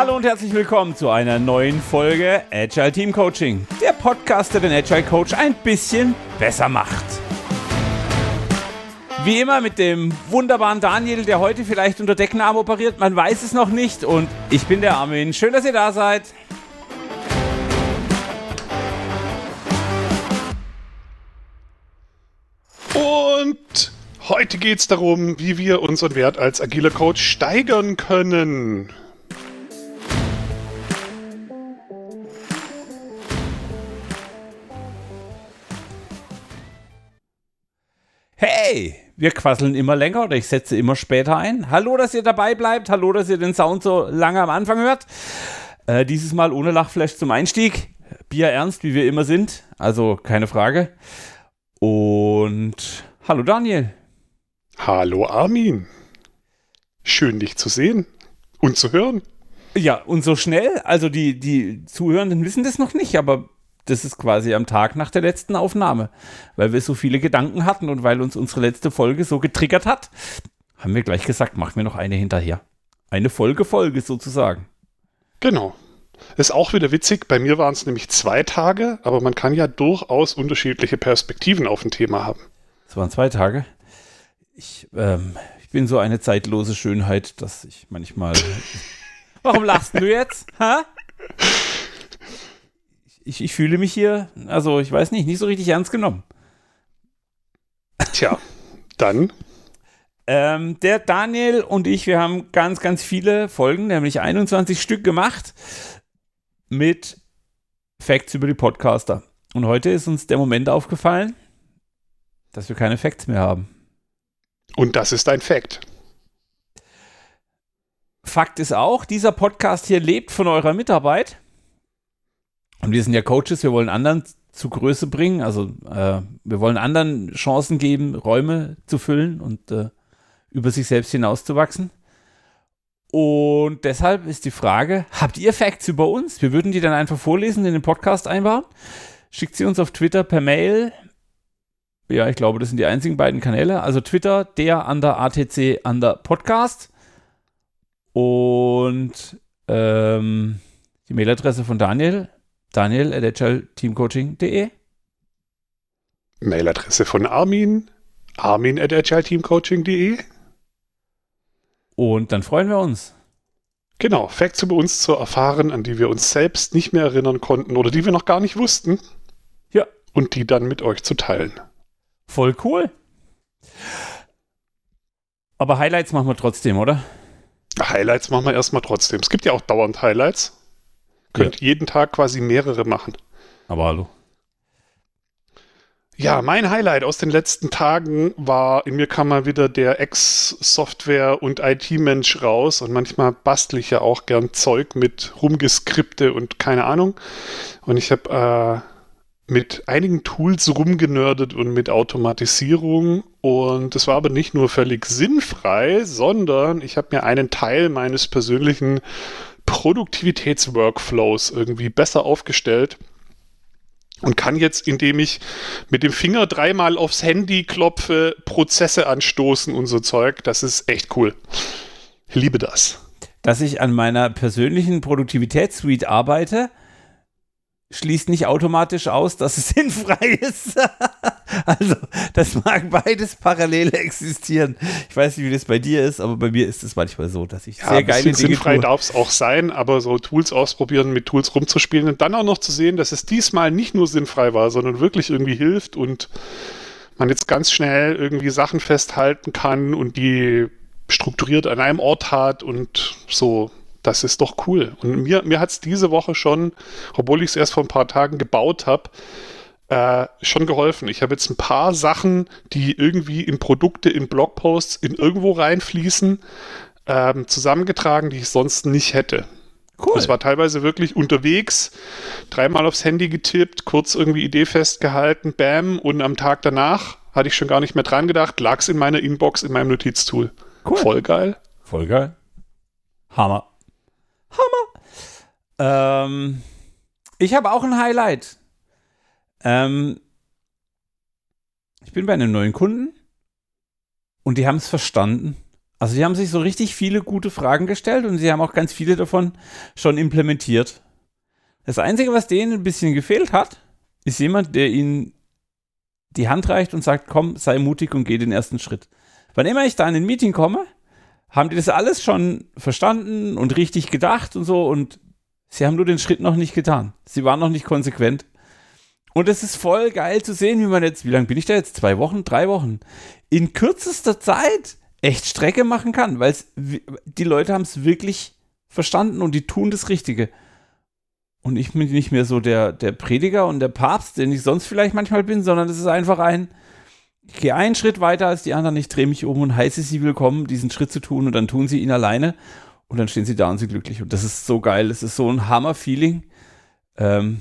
Hallo und herzlich willkommen zu einer neuen Folge Agile Team Coaching. Der Podcast, der den Agile Coach ein bisschen besser macht. Wie immer mit dem wunderbaren Daniel, der heute vielleicht unter Decknamen operiert, man weiß es noch nicht. Und ich bin der Armin. Schön, dass ihr da seid. Und heute geht es darum, wie wir unseren Wert als agiler Coach steigern können. Hey, wir quasseln immer länger oder ich setze immer später ein. Hallo, dass ihr dabei bleibt. Hallo, dass ihr den Sound so lange am Anfang hört. Äh, dieses Mal ohne Lachflash zum Einstieg. Bier ernst, wie wir immer sind. Also keine Frage. Und hallo Daniel. Hallo Armin. Schön dich zu sehen und zu hören. Ja, und so schnell. Also die, die Zuhörenden wissen das noch nicht, aber das ist quasi am Tag nach der letzten Aufnahme, weil wir so viele Gedanken hatten und weil uns unsere letzte Folge so getriggert hat, haben wir gleich gesagt, machen wir noch eine hinterher. Eine Folge Folge sozusagen. Genau. Ist auch wieder witzig. Bei mir waren es nämlich zwei Tage, aber man kann ja durchaus unterschiedliche Perspektiven auf ein Thema haben. Es waren zwei Tage. Ich, ähm, ich bin so eine zeitlose Schönheit, dass ich manchmal. Warum lachst du jetzt? Ha? Ich, ich fühle mich hier, also ich weiß nicht, nicht so richtig ernst genommen. Tja, dann. Ähm, der Daniel und ich, wir haben ganz, ganz viele Folgen, nämlich 21 Stück gemacht mit Facts über die Podcaster. Und heute ist uns der Moment aufgefallen, dass wir keine Facts mehr haben. Und das ist ein Fact. Fakt ist auch, dieser Podcast hier lebt von eurer Mitarbeit. Und wir sind ja Coaches, wir wollen anderen zu Größe bringen. Also äh, wir wollen anderen Chancen geben, Räume zu füllen und äh, über sich selbst hinauszuwachsen. Und deshalb ist die Frage, habt ihr Facts über uns? Wir würden die dann einfach vorlesen, in den Podcast einbauen. Schickt sie uns auf Twitter per Mail. Ja, ich glaube, das sind die einzigen beiden Kanäle. Also Twitter, der an der ATC an der Podcast. Und ähm, die Mailadresse von Daniel Daniel at agileteamcoaching.de. Mailadresse von Armin, armin at agileteamcoaching.de. Und dann freuen wir uns. Genau, Facts über uns zu erfahren, an die wir uns selbst nicht mehr erinnern konnten oder die wir noch gar nicht wussten. Ja. Und die dann mit euch zu teilen. Voll cool. Aber Highlights machen wir trotzdem, oder? Highlights machen wir erstmal trotzdem. Es gibt ja auch dauernd Highlights. Könnt ja. jeden Tag quasi mehrere machen. Aber hallo. Ja, mein Highlight aus den letzten Tagen war, in mir kam mal wieder der Ex-Software- und IT-Mensch raus und manchmal bastel ich ja auch gern Zeug mit Rumgeskripte und keine Ahnung. Und ich habe äh, mit einigen Tools rumgenördet und mit Automatisierung und es war aber nicht nur völlig sinnfrei, sondern ich habe mir einen Teil meines persönlichen Produktivitätsworkflows irgendwie besser aufgestellt und kann jetzt, indem ich mit dem Finger dreimal aufs Handy klopfe, Prozesse anstoßen und so Zeug. Das ist echt cool. Ich liebe das. Dass ich an meiner persönlichen Produktivitätssuite arbeite, schließt nicht automatisch aus, dass es sinnfrei ist. Also, das mag beides parallel existieren. Ich weiß nicht, wie das bei dir ist, aber bei mir ist es manchmal so, dass ich ja, sehr geile Dinge sinnfrei darf es auch sein, aber so Tools ausprobieren, mit Tools rumzuspielen und dann auch noch zu sehen, dass es diesmal nicht nur sinnfrei war, sondern wirklich irgendwie hilft und man jetzt ganz schnell irgendwie Sachen festhalten kann und die strukturiert an einem Ort hat und so das ist doch cool. Und mir, mir hat es diese Woche schon, obwohl ich es erst vor ein paar Tagen gebaut habe, äh, schon geholfen. Ich habe jetzt ein paar Sachen, die irgendwie in Produkte, in Blogposts, in irgendwo reinfließen, ähm, zusammengetragen, die ich sonst nicht hätte. Cool. Es war teilweise wirklich unterwegs, dreimal aufs Handy getippt, kurz irgendwie Idee festgehalten, bam, und am Tag danach hatte ich schon gar nicht mehr dran gedacht, lag es in meiner Inbox, in meinem Notiztool. Cool. Voll geil. Voll geil. Hammer. Hammer. Ähm, ich habe auch ein Highlight. Ähm, ich bin bei einem neuen Kunden und die haben es verstanden. Also sie haben sich so richtig viele gute Fragen gestellt und sie haben auch ganz viele davon schon implementiert. Das Einzige, was denen ein bisschen gefehlt hat, ist jemand, der ihnen die Hand reicht und sagt, komm, sei mutig und geh den ersten Schritt. Wann immer ich da in ein Meeting komme, haben die das alles schon verstanden und richtig gedacht und so und sie haben nur den Schritt noch nicht getan. Sie waren noch nicht konsequent. Und es ist voll geil zu sehen, wie man jetzt, wie lange bin ich da jetzt? Zwei Wochen, drei Wochen? In kürzester Zeit echt Strecke machen kann, weil die Leute haben es wirklich verstanden und die tun das Richtige. Und ich bin nicht mehr so der, der Prediger und der Papst, den ich sonst vielleicht manchmal bin, sondern es ist einfach ein, ich gehe einen Schritt weiter als die anderen, ich drehe mich um und heiße sie willkommen, diesen Schritt zu tun und dann tun sie ihn alleine und dann stehen sie da und sind glücklich. Und das ist so geil, es ist so ein Hammer-Feeling. Ähm,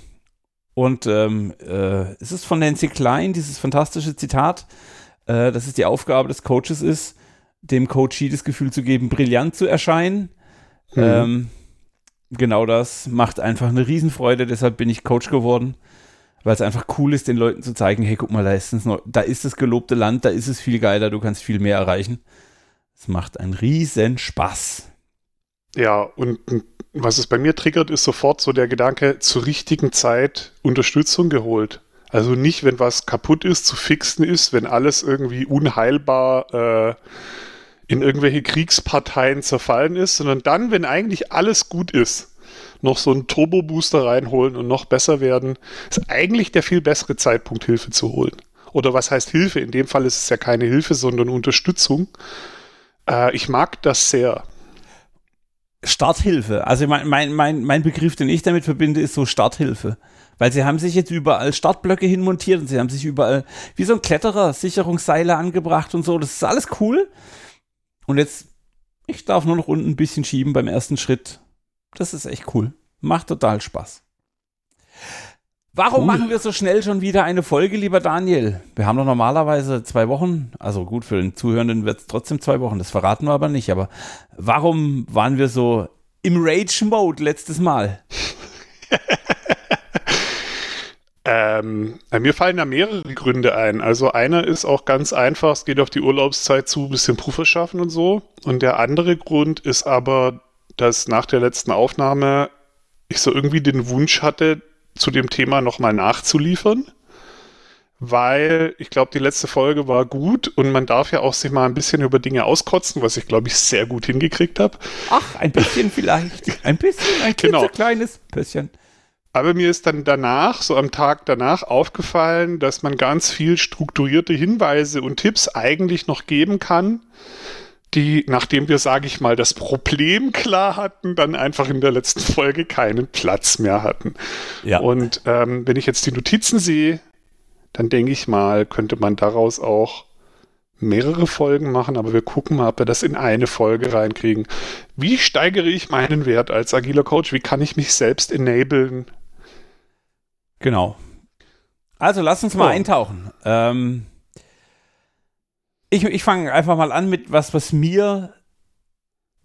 und ähm, äh, es ist von Nancy Klein, dieses fantastische Zitat, äh, dass es die Aufgabe des Coaches ist, dem Coachee das Gefühl zu geben, brillant zu erscheinen. Mhm. Ähm, genau das macht einfach eine Riesenfreude, deshalb bin ich Coach geworden, weil es einfach cool ist, den Leuten zu zeigen, hey, guck mal, da ist, noch, da ist das gelobte Land, da ist es viel geiler, du kannst viel mehr erreichen. Es macht einen riesen Spaß. Ja, und was es bei mir triggert, ist sofort so der Gedanke, zur richtigen Zeit Unterstützung geholt. Also nicht, wenn was kaputt ist, zu fixen ist, wenn alles irgendwie unheilbar äh, in irgendwelche Kriegsparteien zerfallen ist, sondern dann, wenn eigentlich alles gut ist, noch so einen Turbo-Booster reinholen und noch besser werden, ist eigentlich der viel bessere Zeitpunkt, Hilfe zu holen. Oder was heißt Hilfe? In dem Fall ist es ja keine Hilfe, sondern Unterstützung. Äh, ich mag das sehr. Starthilfe. Also mein, mein, mein, mein Begriff, den ich damit verbinde, ist so Starthilfe. Weil sie haben sich jetzt überall Startblöcke hinmontiert und sie haben sich überall wie so ein Kletterer Sicherungsseile angebracht und so. Das ist alles cool. Und jetzt, ich darf nur noch unten ein bisschen schieben beim ersten Schritt. Das ist echt cool. Macht total Spaß. Warum cool. machen wir so schnell schon wieder eine Folge, lieber Daniel? Wir haben doch normalerweise zwei Wochen. Also gut, für den Zuhörenden wird es trotzdem zwei Wochen. Das verraten wir aber nicht. Aber warum waren wir so im Rage-Mode letztes Mal? Ähm, mir fallen da mehrere Gründe ein. Also einer ist auch ganz einfach, es geht auf die Urlaubszeit zu, ein bisschen Puffer schaffen und so. Und der andere Grund ist aber, dass nach der letzten Aufnahme ich so irgendwie den Wunsch hatte, zu dem Thema nochmal nachzuliefern. Weil ich glaube, die letzte Folge war gut und man darf ja auch sich mal ein bisschen über Dinge auskotzen, was ich glaube ich sehr gut hingekriegt habe. Ach, ein bisschen vielleicht. Ein bisschen, ein genau. kleines bisschen. Aber mir ist dann danach, so am Tag danach, aufgefallen, dass man ganz viel strukturierte Hinweise und Tipps eigentlich noch geben kann, die, nachdem wir, sage ich mal, das Problem klar hatten, dann einfach in der letzten Folge keinen Platz mehr hatten. Ja. Und ähm, wenn ich jetzt die Notizen sehe, dann denke ich mal, könnte man daraus auch mehrere Folgen machen, aber wir gucken mal, ob wir das in eine Folge reinkriegen. Wie steigere ich meinen Wert als agiler Coach? Wie kann ich mich selbst enablen, Genau. Also lass uns mal oh. eintauchen. Ähm, ich ich fange einfach mal an mit was, was mir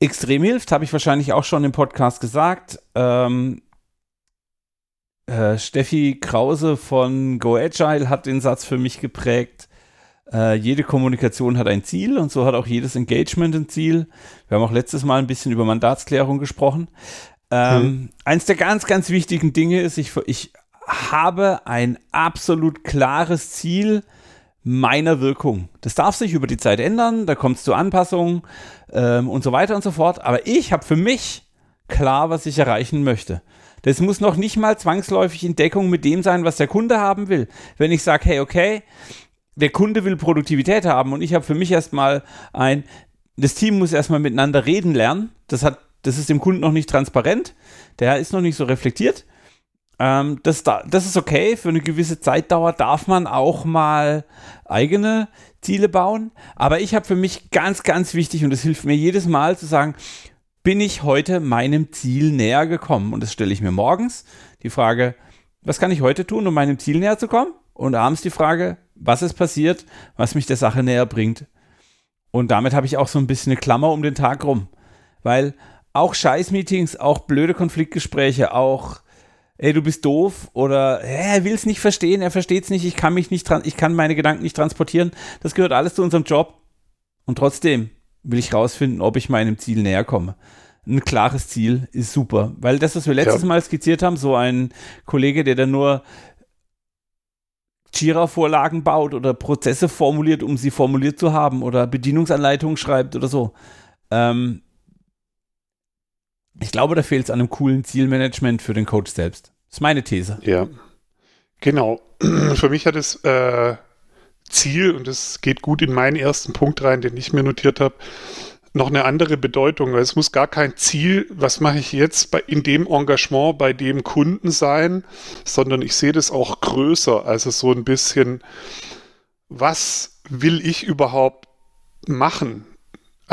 extrem hilft. Habe ich wahrscheinlich auch schon im Podcast gesagt. Ähm, äh, Steffi Krause von Go Agile hat den Satz für mich geprägt. Äh, jede Kommunikation hat ein Ziel und so hat auch jedes Engagement ein Ziel. Wir haben auch letztes Mal ein bisschen über Mandatsklärung gesprochen. Ähm, hm. Eins der ganz, ganz wichtigen Dinge ist, ich, ich habe ein absolut klares Ziel meiner Wirkung. Das darf sich über die Zeit ändern, da kommt es zu Anpassungen ähm, und so weiter und so fort. Aber ich habe für mich klar, was ich erreichen möchte. Das muss noch nicht mal zwangsläufig in Deckung mit dem sein, was der Kunde haben will. Wenn ich sage, hey, okay, der Kunde will Produktivität haben und ich habe für mich erstmal ein, das Team muss erstmal miteinander reden lernen. Das hat, das ist dem Kunden noch nicht transparent. Der ist noch nicht so reflektiert. Ähm, das, das ist okay. Für eine gewisse Zeitdauer darf man auch mal eigene Ziele bauen. Aber ich habe für mich ganz, ganz wichtig und das hilft mir jedes Mal zu sagen, bin ich heute meinem Ziel näher gekommen? Und das stelle ich mir morgens. Die Frage, was kann ich heute tun, um meinem Ziel näher zu kommen? Und abends die Frage, was ist passiert, was mich der Sache näher bringt? Und damit habe ich auch so ein bisschen eine Klammer um den Tag rum. Weil auch Scheiß-Meetings, auch blöde Konfliktgespräche, auch ey, du bist doof oder er will es nicht verstehen, er versteht es nicht, ich kann mich nicht, ich kann meine Gedanken nicht transportieren. Das gehört alles zu unserem Job. Und trotzdem, will ich rausfinden, ob ich meinem Ziel näher komme. Ein klares Ziel ist super, weil das, was wir letztes ja. Mal skizziert haben, so ein Kollege, der dann nur Jira-Vorlagen baut oder Prozesse formuliert, um sie formuliert zu haben oder Bedienungsanleitungen schreibt oder so. Ähm, ich glaube, da fehlt es an einem coolen Zielmanagement für den Coach selbst. Das ist meine These. Ja, genau. Für mich hat es äh, Ziel, und das geht gut in meinen ersten Punkt rein, den ich mir notiert habe, noch eine andere Bedeutung, weil es muss gar kein Ziel, was mache ich jetzt bei, in dem Engagement bei dem Kunden sein, sondern ich sehe das auch größer, also so ein bisschen, was will ich überhaupt machen?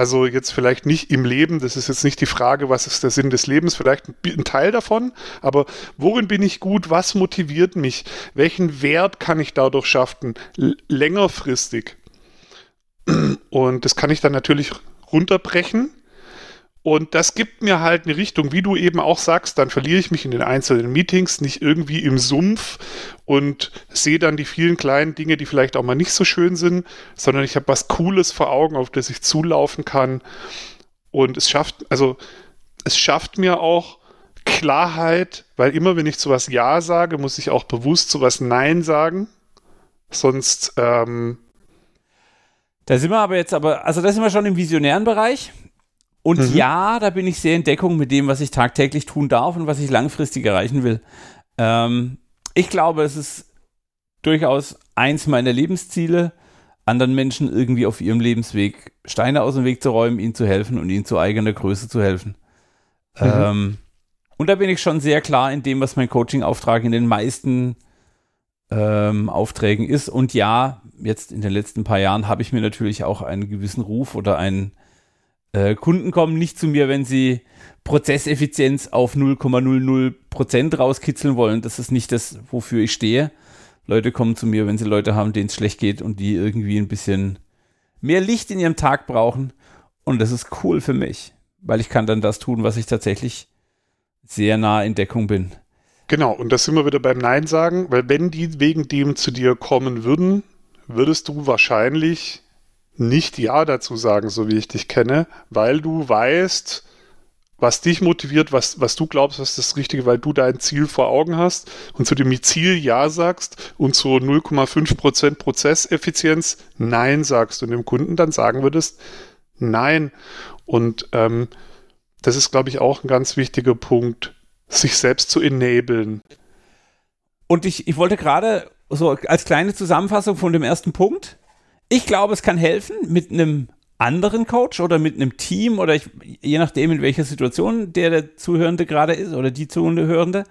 Also jetzt vielleicht nicht im Leben, das ist jetzt nicht die Frage, was ist der Sinn des Lebens, vielleicht ein Teil davon, aber worin bin ich gut, was motiviert mich, welchen Wert kann ich dadurch schaffen, längerfristig. Und das kann ich dann natürlich runterbrechen. Und das gibt mir halt eine Richtung, wie du eben auch sagst, dann verliere ich mich in den einzelnen Meetings nicht irgendwie im Sumpf und sehe dann die vielen kleinen Dinge, die vielleicht auch mal nicht so schön sind, sondern ich habe was Cooles vor Augen, auf das ich zulaufen kann. Und es schafft, also es schafft mir auch Klarheit, weil immer wenn ich zu was Ja sage, muss ich auch bewusst zu was Nein sagen. Sonst ähm, da sind wir aber jetzt aber, also da sind wir schon im visionären Bereich. Und mhm. ja, da bin ich sehr in Deckung mit dem, was ich tagtäglich tun darf und was ich langfristig erreichen will. Ähm, ich glaube, es ist durchaus eins meiner Lebensziele, anderen Menschen irgendwie auf ihrem Lebensweg Steine aus dem Weg zu räumen, ihnen zu helfen und ihnen zu eigener Größe zu helfen. Mhm. Ähm, und da bin ich schon sehr klar in dem, was mein Coaching-Auftrag in den meisten ähm, Aufträgen ist. Und ja, jetzt in den letzten paar Jahren habe ich mir natürlich auch einen gewissen Ruf oder einen äh, Kunden kommen nicht zu mir, wenn sie Prozesseffizienz auf 0,00 Prozent rauskitzeln wollen. Das ist nicht das, wofür ich stehe. Leute kommen zu mir, wenn sie Leute haben, denen es schlecht geht und die irgendwie ein bisschen mehr Licht in ihrem Tag brauchen. Und das ist cool für mich, weil ich kann dann das tun, was ich tatsächlich sehr nah in Deckung bin. Genau, und das sind wir wieder beim Nein sagen, weil wenn die wegen dem zu dir kommen würden, würdest du wahrscheinlich nicht Ja dazu sagen, so wie ich dich kenne, weil du weißt, was dich motiviert, was, was du glaubst, was das Richtige, weil du dein Ziel vor Augen hast und zu dem Ziel Ja sagst und zu 0,5% Prozesseffizienz Nein sagst und dem Kunden dann sagen würdest, Nein. Und ähm, das ist, glaube ich, auch ein ganz wichtiger Punkt sich selbst zu enablen. Und ich, ich wollte gerade so als kleine Zusammenfassung von dem ersten Punkt. Ich glaube, es kann helfen mit einem anderen Coach oder mit einem Team oder ich, je nachdem, in welcher Situation der, der Zuhörende gerade ist oder die Zuhörende,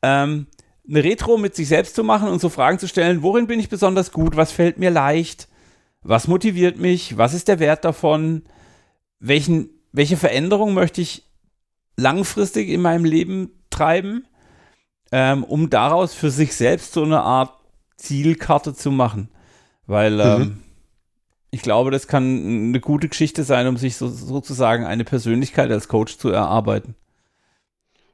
ähm, eine Retro mit sich selbst zu machen und so Fragen zu stellen, worin bin ich besonders gut, was fällt mir leicht, was motiviert mich, was ist der Wert davon, welchen, welche Veränderung möchte ich langfristig in meinem Leben treiben, ähm, um daraus für sich selbst so eine Art Zielkarte zu machen. Weil ähm, mhm. ich glaube, das kann eine gute Geschichte sein, um sich so, sozusagen eine Persönlichkeit als Coach zu erarbeiten.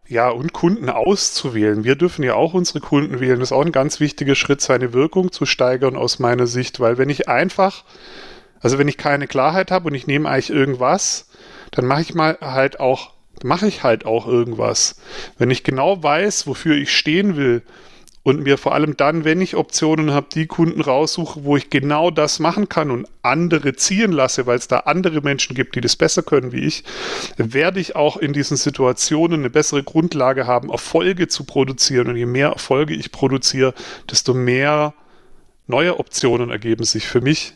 Ja, und Kunden auszuwählen. Wir dürfen ja auch unsere Kunden wählen. Das ist auch ein ganz wichtiger Schritt, seine Wirkung zu steigern aus meiner Sicht. Weil wenn ich einfach, also wenn ich keine Klarheit habe und ich nehme eigentlich irgendwas, dann mache ich mal halt auch mache ich halt auch irgendwas. Wenn ich genau weiß, wofür ich stehen will und mir vor allem dann, wenn ich Optionen habe, die Kunden raussuche, wo ich genau das machen kann und andere ziehen lasse, weil es da andere Menschen gibt, die das besser können wie ich, werde ich auch in diesen Situationen eine bessere Grundlage haben, Erfolge zu produzieren. Und je mehr Erfolge ich produziere, desto mehr neue Optionen ergeben sich für mich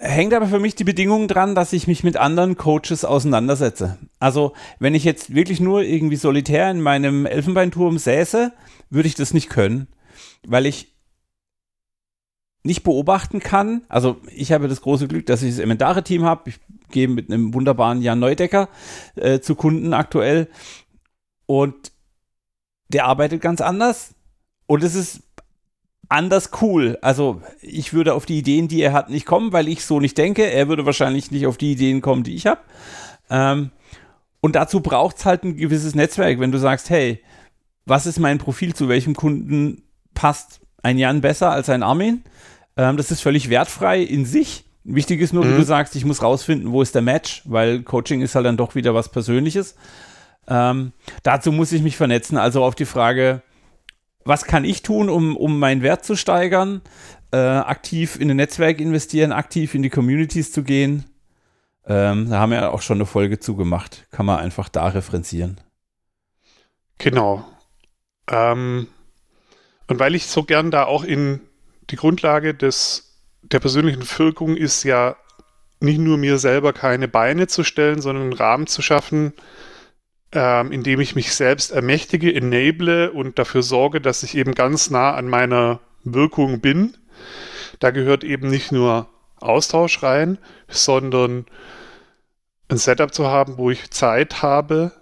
hängt aber für mich die Bedingung dran, dass ich mich mit anderen Coaches auseinandersetze. Also, wenn ich jetzt wirklich nur irgendwie solitär in meinem Elfenbeinturm säße, würde ich das nicht können, weil ich nicht beobachten kann. Also, ich habe das große Glück, dass ich das Emendare-Team habe. Ich gehe mit einem wunderbaren Jan Neudecker äh, zu Kunden aktuell und der arbeitet ganz anders. Und es ist anders cool. Also ich würde auf die Ideen, die er hat, nicht kommen, weil ich so nicht denke. Er würde wahrscheinlich nicht auf die Ideen kommen, die ich habe. Ähm, und dazu braucht es halt ein gewisses Netzwerk, wenn du sagst, hey, was ist mein Profil, zu welchem Kunden passt ein Jan besser als ein Armin? Ähm, das ist völlig wertfrei in sich. Wichtig ist nur, mhm. wie du sagst, ich muss rausfinden, wo ist der Match, weil Coaching ist halt dann doch wieder was Persönliches. Ähm, dazu muss ich mich vernetzen, also auf die Frage, was kann ich tun, um, um meinen Wert zu steigern? Äh, aktiv in ein Netzwerk investieren, aktiv in die Communities zu gehen. Ähm, da haben wir ja auch schon eine Folge zugemacht. Kann man einfach da referenzieren. Genau. Ähm, und weil ich so gern da auch in die Grundlage des, der persönlichen Wirkung ist ja nicht nur mir selber keine Beine zu stellen, sondern einen Rahmen zu schaffen, ähm, indem ich mich selbst ermächtige, enable und dafür sorge, dass ich eben ganz nah an meiner Wirkung bin. Da gehört eben nicht nur Austausch rein, sondern ein Setup zu haben, wo ich Zeit habe,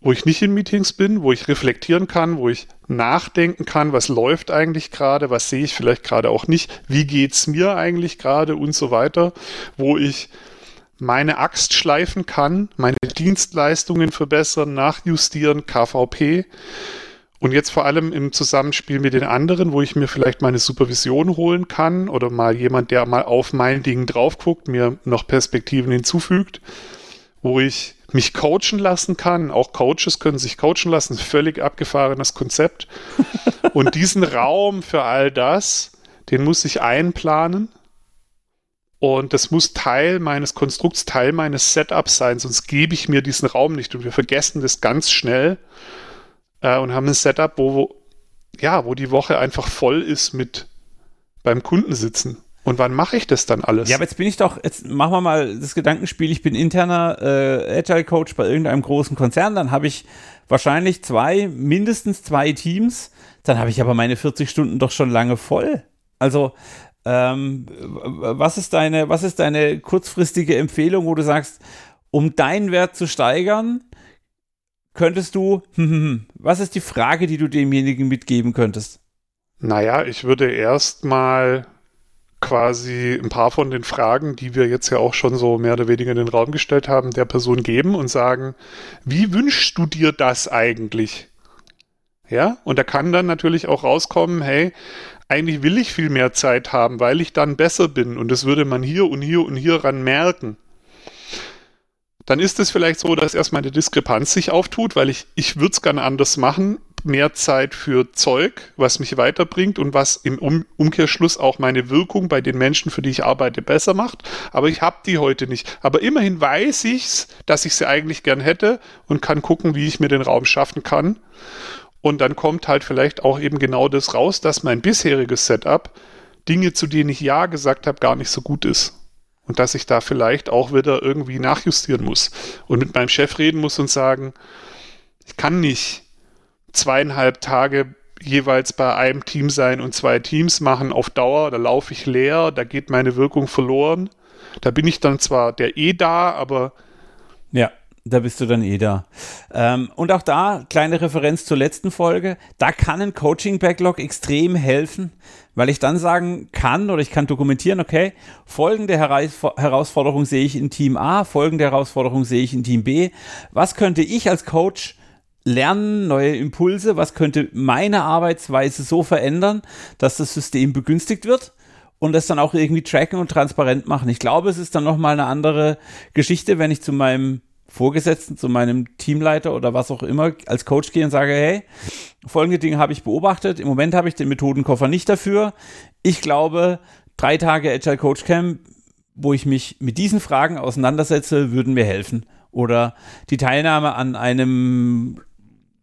wo ich nicht in Meetings bin, wo ich reflektieren kann, wo ich nachdenken kann, was läuft eigentlich gerade, was sehe ich vielleicht gerade auch nicht, wie geht es mir eigentlich gerade und so weiter, wo ich meine Axt schleifen kann, meine Dienstleistungen verbessern, nachjustieren, KVP und jetzt vor allem im Zusammenspiel mit den anderen, wo ich mir vielleicht meine Supervision holen kann oder mal jemand, der mal auf mein Ding drauf guckt, mir noch Perspektiven hinzufügt, wo ich mich coachen lassen kann. Auch Coaches können sich coachen lassen. Völlig abgefahrenes Konzept. Und diesen Raum für all das, den muss ich einplanen. Und das muss Teil meines Konstrukts, Teil meines Setups sein, sonst gebe ich mir diesen Raum nicht. Und wir vergessen das ganz schnell äh, und haben ein Setup, wo, wo, ja, wo die Woche einfach voll ist mit beim Kunden sitzen. Und wann mache ich das dann alles? Ja, aber jetzt bin ich doch, jetzt machen wir mal das Gedankenspiel, ich bin interner äh, Agile Coach bei irgendeinem großen Konzern, dann habe ich wahrscheinlich zwei, mindestens zwei Teams, dann habe ich aber meine 40 Stunden doch schon lange voll. Also, ähm, was ist deine, was ist deine kurzfristige Empfehlung, wo du sagst, um deinen Wert zu steigern, könntest du, was ist die Frage, die du demjenigen mitgeben könntest? Naja, ich würde erstmal quasi ein paar von den Fragen, die wir jetzt ja auch schon so mehr oder weniger in den Raum gestellt haben, der Person geben und sagen, wie wünschst du dir das eigentlich? Ja, und da kann dann natürlich auch rauskommen, hey, eigentlich will ich viel mehr Zeit haben, weil ich dann besser bin und das würde man hier und hier und hier ran merken. Dann ist es vielleicht so, dass erstmal eine Diskrepanz sich auftut, weil ich, ich würde es gerne anders machen, mehr Zeit für Zeug, was mich weiterbringt und was im um Umkehrschluss auch meine Wirkung bei den Menschen, für die ich arbeite, besser macht. Aber ich habe die heute nicht. Aber immerhin weiß ich dass ich sie eigentlich gern hätte und kann gucken, wie ich mir den Raum schaffen kann. Und dann kommt halt vielleicht auch eben genau das raus, dass mein bisheriges Setup Dinge, zu denen ich Ja gesagt habe, gar nicht so gut ist. Und dass ich da vielleicht auch wieder irgendwie nachjustieren muss. Und mit meinem Chef reden muss und sagen, ich kann nicht zweieinhalb Tage jeweils bei einem Team sein und zwei Teams machen auf Dauer, da laufe ich leer, da geht meine Wirkung verloren. Da bin ich dann zwar der eh da, aber. Ja, da bist du dann eh da. Ähm, und auch da, kleine Referenz zur letzten Folge, da kann ein Coaching-Backlog extrem helfen, weil ich dann sagen kann oder ich kann dokumentieren, okay, folgende Herausforderung sehe ich in Team A, folgende Herausforderung sehe ich in Team B. Was könnte ich als Coach lernen, neue Impulse, was könnte meine Arbeitsweise so verändern, dass das System begünstigt wird und das dann auch irgendwie tracken und transparent machen. Ich glaube, es ist dann nochmal eine andere Geschichte, wenn ich zu meinem Vorgesetzten, zu meinem Teamleiter oder was auch immer als Coach gehe und sage, hey, folgende Dinge habe ich beobachtet. Im Moment habe ich den Methodenkoffer nicht dafür. Ich glaube, drei Tage Agile Coach Camp, wo ich mich mit diesen Fragen auseinandersetze, würden mir helfen. Oder die Teilnahme an einem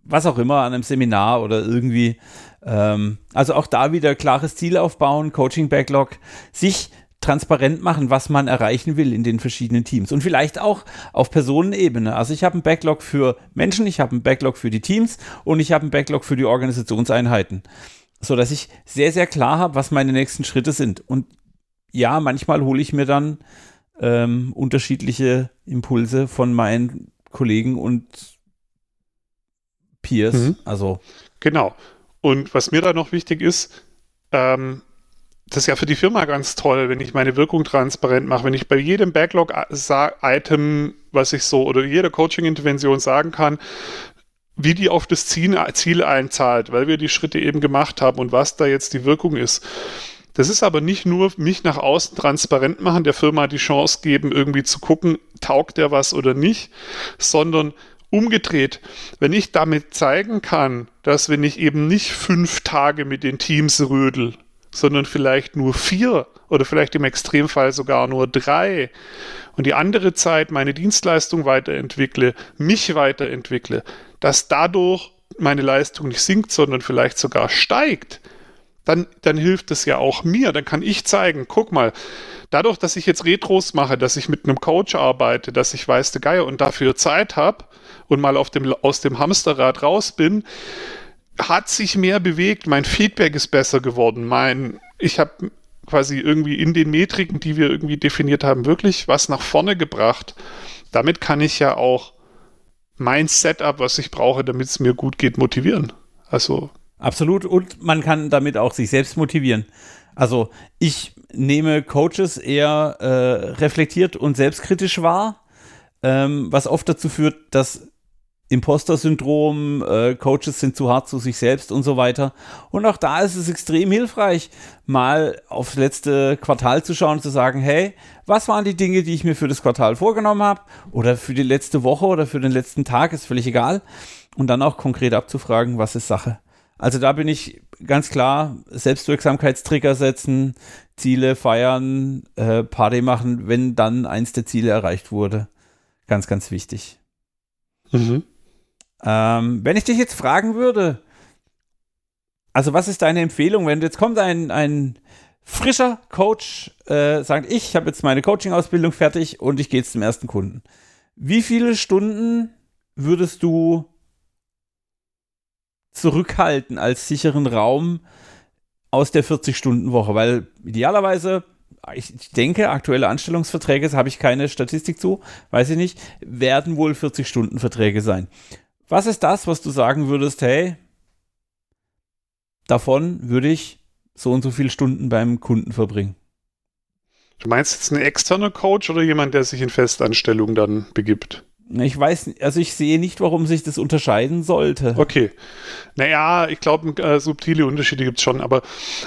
was auch immer, an einem Seminar oder irgendwie. Ähm, also auch da wieder klares Ziel aufbauen, Coaching-Backlog, sich transparent machen, was man erreichen will in den verschiedenen Teams. Und vielleicht auch auf Personenebene. Also ich habe einen Backlog für Menschen, ich habe einen Backlog für die Teams und ich habe einen Backlog für die Organisationseinheiten. So dass ich sehr, sehr klar habe, was meine nächsten Schritte sind. Und ja, manchmal hole ich mir dann ähm, unterschiedliche Impulse von meinen Kollegen und Peers. Mhm. Also. Genau. Und was mir da noch wichtig ist, ähm, das ist ja für die Firma ganz toll, wenn ich meine Wirkung transparent mache, wenn ich bei jedem Backlog-Item, was ich so, oder jeder Coaching-Intervention sagen kann, wie die auf das Ziel, Ziel einzahlt, weil wir die Schritte eben gemacht haben und was da jetzt die Wirkung ist. Das ist aber nicht nur mich nach außen transparent machen, der Firma die Chance geben, irgendwie zu gucken, taugt der was oder nicht, sondern umgedreht, wenn ich damit zeigen kann, dass wenn ich eben nicht fünf Tage mit den Teams rödel, sondern vielleicht nur vier oder vielleicht im Extremfall sogar nur drei und die andere Zeit meine Dienstleistung weiterentwickle, mich weiterentwickle, dass dadurch meine Leistung nicht sinkt, sondern vielleicht sogar steigt, dann, dann hilft es ja auch mir. Dann kann ich zeigen, guck mal, dadurch, dass ich jetzt Retros mache, dass ich mit einem Coach arbeite, dass ich weiß, der Geier und dafür Zeit habe und mal auf dem, aus dem Hamsterrad raus bin, hat sich mehr bewegt, mein Feedback ist besser geworden, mein, ich habe quasi irgendwie in den Metriken, die wir irgendwie definiert haben, wirklich was nach vorne gebracht. Damit kann ich ja auch mein Setup, was ich brauche, damit es mir gut geht, motivieren. Also. Absolut. Und man kann damit auch sich selbst motivieren. Also ich nehme Coaches eher äh, reflektiert und selbstkritisch wahr, ähm, was oft dazu führt, dass Imposter-Syndrom, äh, Coaches sind zu hart zu sich selbst und so weiter. Und auch da ist es extrem hilfreich, mal aufs letzte Quartal zu schauen und zu sagen, hey, was waren die Dinge, die ich mir für das Quartal vorgenommen habe oder für die letzte Woche oder für den letzten Tag, ist völlig egal. Und dann auch konkret abzufragen, was ist Sache. Also da bin ich ganz klar, Selbstwirksamkeitstrigger setzen, Ziele feiern, äh, Party machen, wenn dann eins der Ziele erreicht wurde. Ganz, ganz wichtig. Mhm. Ähm, wenn ich dich jetzt fragen würde, also was ist deine Empfehlung, wenn jetzt kommt ein, ein frischer Coach, äh, sagt, ich habe jetzt meine Coaching-Ausbildung fertig und ich gehe jetzt zum ersten Kunden. Wie viele Stunden würdest du zurückhalten als sicheren Raum aus der 40-Stunden-Woche? Weil idealerweise, ich denke, aktuelle Anstellungsverträge, da habe ich keine Statistik zu, weiß ich nicht, werden wohl 40-Stunden-Verträge sein. Was ist das, was du sagen würdest, hey, davon würde ich so und so viele Stunden beim Kunden verbringen? Du meinst jetzt ein externer Coach oder jemand, der sich in Festanstellung dann begibt? Ich weiß, also ich sehe nicht, warum sich das unterscheiden sollte. Okay. Naja, ich glaube, äh, subtile Unterschiede gibt es schon, aber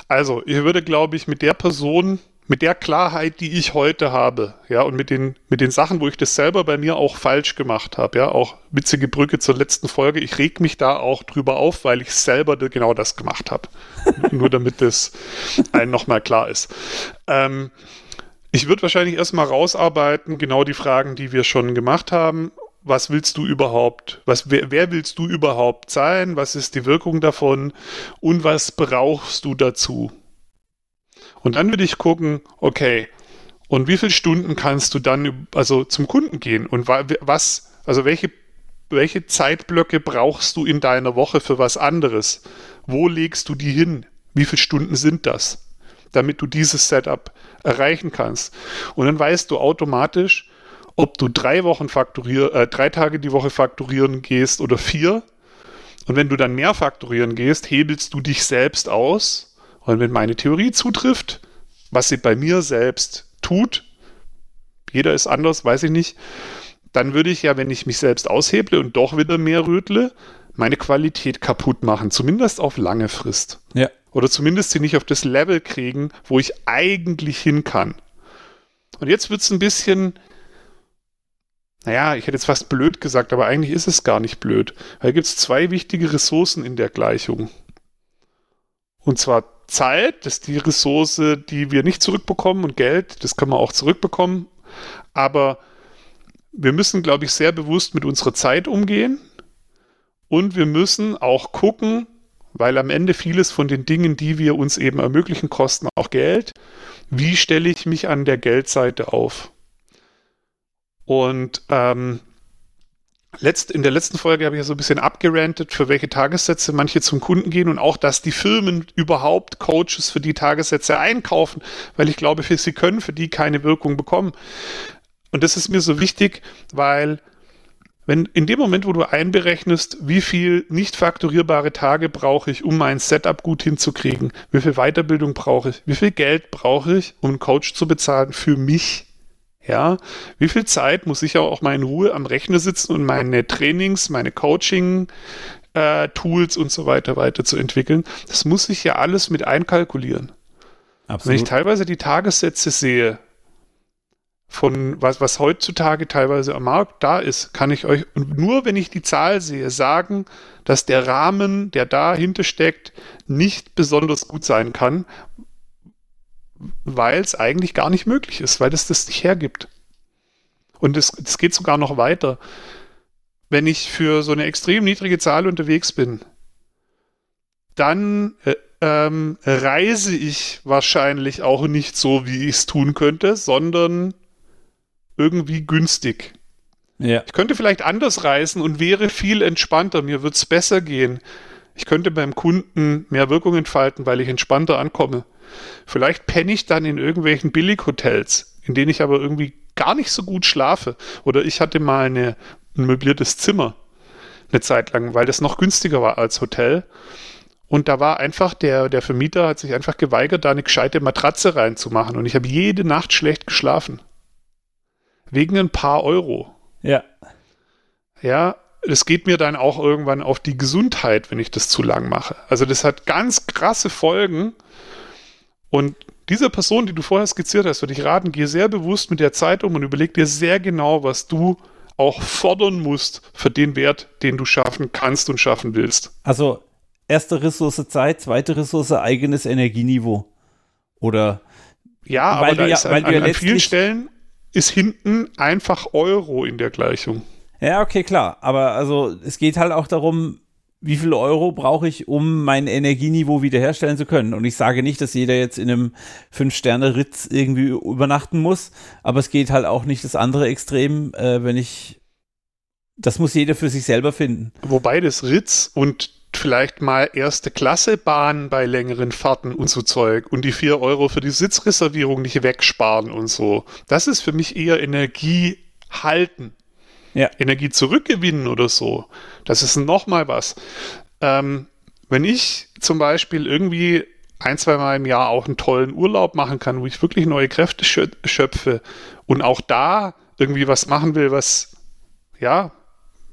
also, ich würde, glaube ich, mit der Person mit der Klarheit, die ich heute habe, ja, und mit den, mit den Sachen, wo ich das selber bei mir auch falsch gemacht habe, ja, auch witzige Brücke zur letzten Folge, ich reg mich da auch drüber auf, weil ich selber genau das gemacht habe. Nur damit das allen nochmal klar ist. Ähm, ich würde wahrscheinlich erstmal rausarbeiten, genau die Fragen, die wir schon gemacht haben. Was willst du überhaupt? Was, wer, wer willst du überhaupt sein? Was ist die Wirkung davon? Und was brauchst du dazu? Und dann würde ich gucken, okay, und wie viele Stunden kannst du dann also zum Kunden gehen? Und was, also welche, welche Zeitblöcke brauchst du in deiner Woche für was anderes? Wo legst du die hin? Wie viele Stunden sind das? Damit du dieses Setup erreichen kannst. Und dann weißt du automatisch, ob du drei Wochen fakturier, äh, drei Tage die Woche fakturieren gehst oder vier. Und wenn du dann mehr fakturieren gehst, hebelst du dich selbst aus und wenn meine Theorie zutrifft, was sie bei mir selbst tut, jeder ist anders, weiß ich nicht, dann würde ich ja, wenn ich mich selbst ausheble und doch wieder mehr rötle, meine Qualität kaputt machen, zumindest auf lange Frist. Ja. Oder zumindest sie nicht auf das Level kriegen, wo ich eigentlich hin kann. Und jetzt wird es ein bisschen, naja, ich hätte jetzt fast blöd gesagt, aber eigentlich ist es gar nicht blöd. Da gibt es zwei wichtige Ressourcen in der Gleichung. Und zwar Zeit, das ist die Ressource, die wir nicht zurückbekommen und Geld, das kann man auch zurückbekommen. Aber wir müssen, glaube ich, sehr bewusst mit unserer Zeit umgehen und wir müssen auch gucken, weil am Ende vieles von den Dingen, die wir uns eben ermöglichen, kosten auch Geld. Wie stelle ich mich an der Geldseite auf? Und ähm, Letzt, in der letzten Folge habe ich ja so ein bisschen abgerantet, für welche Tagessätze manche zum Kunden gehen und auch, dass die Firmen überhaupt Coaches für die Tagessätze einkaufen, weil ich glaube, für sie können für die keine Wirkung bekommen. Und das ist mir so wichtig, weil wenn in dem Moment, wo du einberechnest, wie viel nicht fakturierbare Tage brauche ich, um mein Setup gut hinzukriegen, wie viel Weiterbildung brauche ich, wie viel Geld brauche ich, um einen Coach zu bezahlen für mich, ja, wie viel Zeit muss ich auch mal in Ruhe am Rechner sitzen und meine Trainings, meine Coaching, äh, Tools und so weiter weiter zu entwickeln? Das muss ich ja alles mit einkalkulieren. Absolut. Wenn ich teilweise die Tagessätze sehe, von was, was heutzutage teilweise am Markt da ist, kann ich euch nur, wenn ich die Zahl sehe, sagen, dass der Rahmen, der dahinter steckt, nicht besonders gut sein kann, weil es eigentlich gar nicht möglich ist, weil es das nicht hergibt. Und es, es geht sogar noch weiter. Wenn ich für so eine extrem niedrige Zahl unterwegs bin, dann äh, ähm, reise ich wahrscheinlich auch nicht so, wie ich es tun könnte, sondern irgendwie günstig. Ja. Ich könnte vielleicht anders reisen und wäre viel entspannter. Mir würde es besser gehen. Ich könnte beim Kunden mehr Wirkung entfalten, weil ich entspannter ankomme. Vielleicht penne ich dann in irgendwelchen Billighotels, in denen ich aber irgendwie gar nicht so gut schlafe. Oder ich hatte mal eine, ein möbliertes Zimmer eine Zeit lang, weil das noch günstiger war als Hotel. Und da war einfach, der, der Vermieter hat sich einfach geweigert, da eine gescheite Matratze reinzumachen. Und ich habe jede Nacht schlecht geschlafen. Wegen ein paar Euro. Ja. Ja, es geht mir dann auch irgendwann auf die Gesundheit, wenn ich das zu lang mache. Also das hat ganz krasse Folgen. Und dieser Person, die du vorher skizziert hast, würde ich raten, geh sehr bewusst mit der Zeit um und überleg dir sehr genau, was du auch fordern musst für den Wert, den du schaffen kannst und schaffen willst. Also erste Ressource Zeit, zweite Ressource eigenes Energieniveau. Oder ja, aber da ja, ist an, an, an vielen Stellen ist hinten einfach Euro in der Gleichung. Ja, okay, klar. Aber also es geht halt auch darum, wie viel Euro brauche ich, um mein Energieniveau wiederherstellen zu können. Und ich sage nicht, dass jeder jetzt in einem Fünf-Sterne-Ritz irgendwie übernachten muss, aber es geht halt auch nicht das andere Extrem, äh, wenn ich. Das muss jeder für sich selber finden. Wobei das Ritz und vielleicht mal erste Klasse Bahn bei längeren Fahrten und so Zeug und die vier Euro für die Sitzreservierung nicht wegsparen und so. Das ist für mich eher Energie halten. Ja. Energie zurückgewinnen oder so. Das ist nochmal was. Ähm, wenn ich zum Beispiel irgendwie ein, zwei Mal im Jahr auch einen tollen Urlaub machen kann, wo ich wirklich neue Kräfte schöpfe und auch da irgendwie was machen will, was, ja,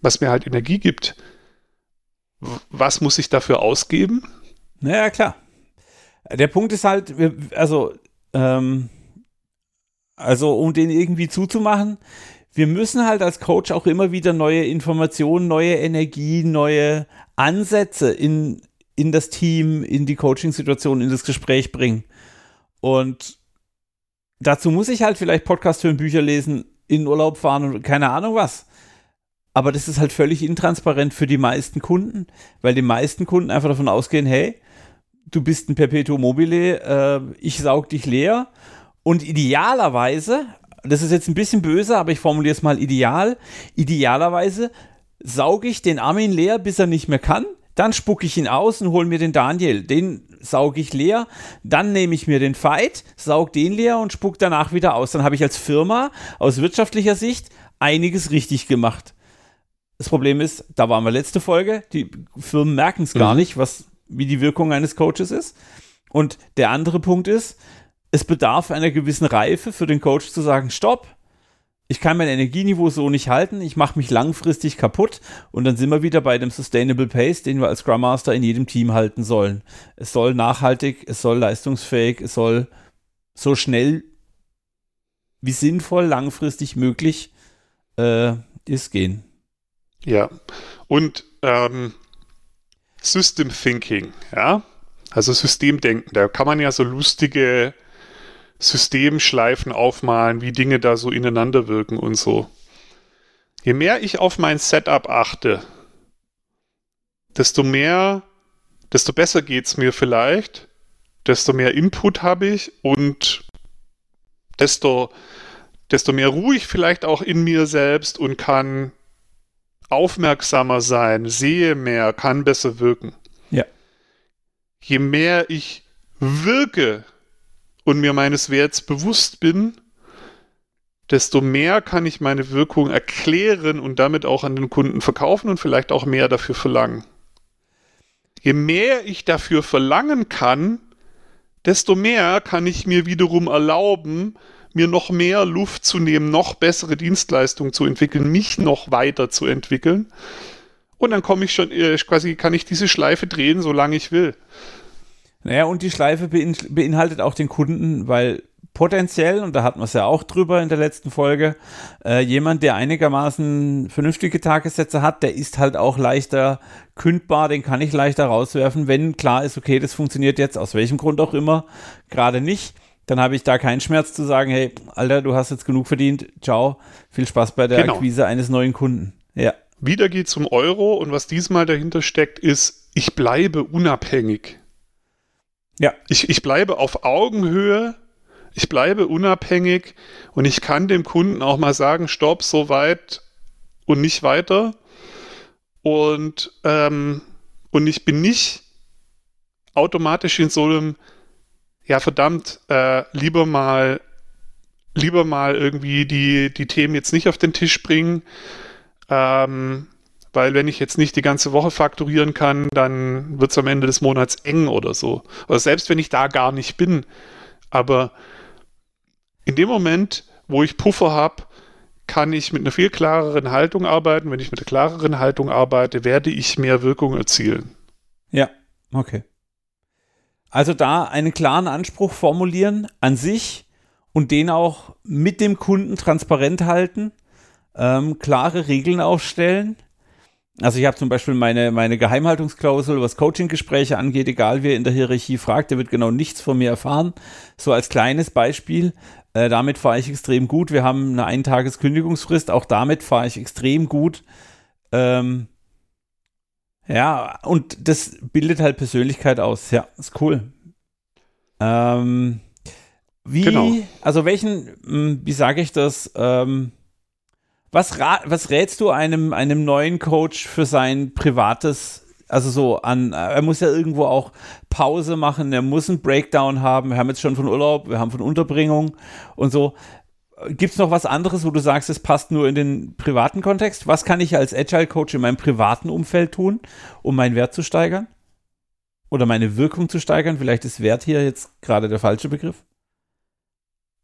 was mir halt Energie gibt, was muss ich dafür ausgeben? Naja, klar. Der Punkt ist halt, also, ähm, also um den irgendwie zuzumachen, wir müssen halt als Coach auch immer wieder neue Informationen, neue Energie, neue Ansätze in, in das Team, in die Coaching-Situation, in das Gespräch bringen. Und dazu muss ich halt vielleicht Podcast hören, Bücher lesen, in Urlaub fahren und keine Ahnung was. Aber das ist halt völlig intransparent für die meisten Kunden, weil die meisten Kunden einfach davon ausgehen, hey, du bist ein Perpetuum mobile, äh, ich saug dich leer. Und idealerweise, das ist jetzt ein bisschen böse, aber ich formuliere es mal ideal, idealerweise sauge ich den Armin leer, bis er nicht mehr kann. Dann spucke ich ihn aus und hole mir den Daniel. Den sauge ich leer. Dann nehme ich mir den Fight, saug den leer und spuck danach wieder aus. Dann habe ich als Firma aus wirtschaftlicher Sicht einiges richtig gemacht. Das Problem ist, da waren wir letzte Folge, die Firmen merken es gar mhm. nicht, was, wie die Wirkung eines Coaches ist. Und der andere Punkt ist, es bedarf einer gewissen Reife für den Coach zu sagen, stopp, ich kann mein Energieniveau so nicht halten, ich mache mich langfristig kaputt und dann sind wir wieder bei dem Sustainable Pace, den wir als Scrum Master in jedem Team halten sollen. Es soll nachhaltig, es soll leistungsfähig, es soll so schnell wie sinnvoll langfristig möglich äh, ist gehen. Ja, und ähm, System Thinking, ja, also Systemdenken, da kann man ja so lustige Systemschleifen aufmalen, wie Dinge da so ineinander wirken und so. Je mehr ich auf mein Setup achte, desto mehr, desto besser geht es mir vielleicht, desto mehr Input habe ich und desto, desto mehr ruhe ich vielleicht auch in mir selbst und kann aufmerksamer sein, sehe mehr, kann besser wirken. Ja. Je mehr ich wirke und mir meines Werts bewusst bin, desto mehr kann ich meine Wirkung erklären und damit auch an den Kunden verkaufen und vielleicht auch mehr dafür verlangen. Je mehr ich dafür verlangen kann, desto mehr kann ich mir wiederum erlauben, mir noch mehr Luft zu nehmen, noch bessere Dienstleistungen zu entwickeln, mich noch weiter zu entwickeln. Und dann komme ich schon, äh, quasi kann ich diese Schleife drehen, solange ich will. Naja, und die Schleife beinhaltet auch den Kunden, weil potenziell, und da hatten wir es ja auch drüber in der letzten Folge, äh, jemand, der einigermaßen vernünftige Tagessätze hat, der ist halt auch leichter kündbar, den kann ich leichter rauswerfen, wenn klar ist, okay, das funktioniert jetzt, aus welchem Grund auch immer, gerade nicht. Dann habe ich da keinen Schmerz zu sagen, hey, Alter, du hast jetzt genug verdient, ciao, viel Spaß bei der genau. Akquise eines neuen Kunden. Ja. Wieder geht es um Euro und was diesmal dahinter steckt, ist, ich bleibe unabhängig. Ja. Ich, ich bleibe auf Augenhöhe ich bleibe unabhängig und ich kann dem Kunden auch mal sagen, stopp, so weit und nicht weiter. Und, ähm, und ich bin nicht automatisch in so einem, ja verdammt, äh, lieber mal, lieber mal irgendwie die, die Themen jetzt nicht auf den Tisch bringen. Ähm, weil wenn ich jetzt nicht die ganze Woche fakturieren kann, dann wird es am Ende des Monats eng oder so. Oder selbst wenn ich da gar nicht bin. Aber in dem Moment, wo ich Puffer habe, kann ich mit einer viel klareren Haltung arbeiten. Wenn ich mit einer klareren Haltung arbeite, werde ich mehr Wirkung erzielen. Ja, okay. Also da einen klaren Anspruch formulieren an sich und den auch mit dem Kunden transparent halten, ähm, klare Regeln aufstellen. Also ich habe zum Beispiel meine, meine Geheimhaltungsklausel, was Coaching-Gespräche angeht, egal wer in der Hierarchie fragt, der wird genau nichts von mir erfahren. So als kleines Beispiel. Äh, damit fahre ich extrem gut. Wir haben eine Eintageskündigungsfrist. Auch damit fahre ich extrem gut. Ähm, ja, und das bildet halt Persönlichkeit aus. Ja, ist cool. Ähm, wie, genau. also welchen, hm, wie sage ich das? Ähm, was, was rätst du einem, einem neuen Coach für sein privates also so an, er muss ja irgendwo auch Pause machen, er muss einen Breakdown haben. Wir haben jetzt schon von Urlaub, wir haben von Unterbringung und so. Gibt es noch was anderes, wo du sagst, es passt nur in den privaten Kontext? Was kann ich als Agile Coach in meinem privaten Umfeld tun, um meinen Wert zu steigern? Oder meine Wirkung zu steigern? Vielleicht ist Wert hier jetzt gerade der falsche Begriff.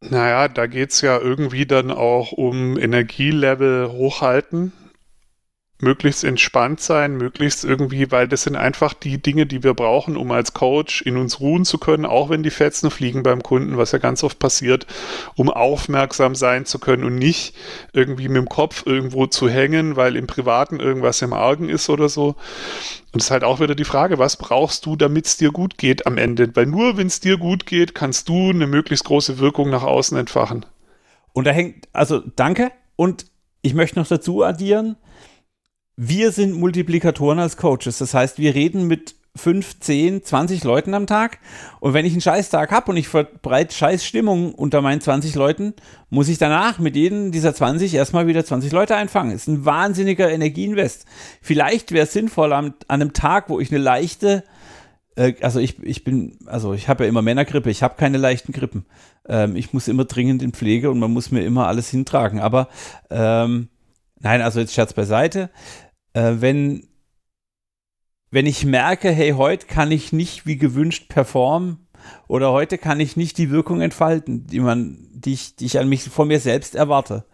Naja, da geht es ja irgendwie dann auch um Energielevel hochhalten möglichst entspannt sein, möglichst irgendwie, weil das sind einfach die Dinge, die wir brauchen, um als Coach in uns ruhen zu können, auch wenn die Fetzen fliegen beim Kunden, was ja ganz oft passiert, um aufmerksam sein zu können und nicht irgendwie mit dem Kopf irgendwo zu hängen, weil im Privaten irgendwas im Argen ist oder so. Und es ist halt auch wieder die Frage, was brauchst du, damit es dir gut geht am Ende? Weil nur wenn es dir gut geht, kannst du eine möglichst große Wirkung nach außen entfachen. Und da hängt, also danke. Und ich möchte noch dazu addieren, wir sind Multiplikatoren als Coaches. Das heißt, wir reden mit 5, 10, 20 Leuten am Tag. Und wenn ich einen Scheißtag habe und ich verbreite Scheißstimmung unter meinen 20 Leuten, muss ich danach mit jedem dieser 20 erstmal wieder 20 Leute einfangen. Das ist ein wahnsinniger Energieinvest. Vielleicht wäre es sinnvoll an, an, einem Tag, wo ich eine leichte, äh, also ich, ich bin, also ich habe ja immer Männergrippe, ich habe keine leichten Grippen. Ähm, ich muss immer dringend in Pflege und man muss mir immer alles hintragen. Aber ähm, nein, also jetzt Scherz beiseite äh, wenn, wenn ich merke, hey, heute kann ich nicht wie gewünscht performen oder heute kann ich nicht die Wirkung entfalten, die man, die ich, die ich an mich von mir selbst erwarte,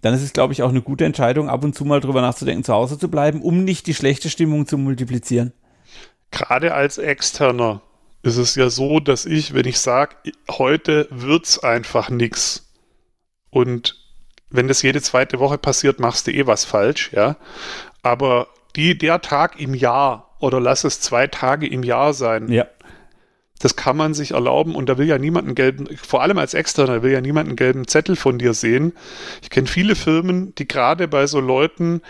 dann ist es, glaube ich, auch eine gute Entscheidung, ab und zu mal drüber nachzudenken, zu Hause zu bleiben, um nicht die schlechte Stimmung zu multiplizieren. Gerade als Externer ist es ja so, dass ich, wenn ich sage, heute wird es einfach nichts und wenn das jede zweite Woche passiert, machst du eh was falsch, ja. Aber die, der Tag im Jahr oder lass es zwei Tage im Jahr sein, ja. das kann man sich erlauben und da will ja niemand einen gelben, vor allem als Externer, will ja niemand einen gelben Zettel von dir sehen. Ich kenne viele Firmen, die gerade bei so Leuten,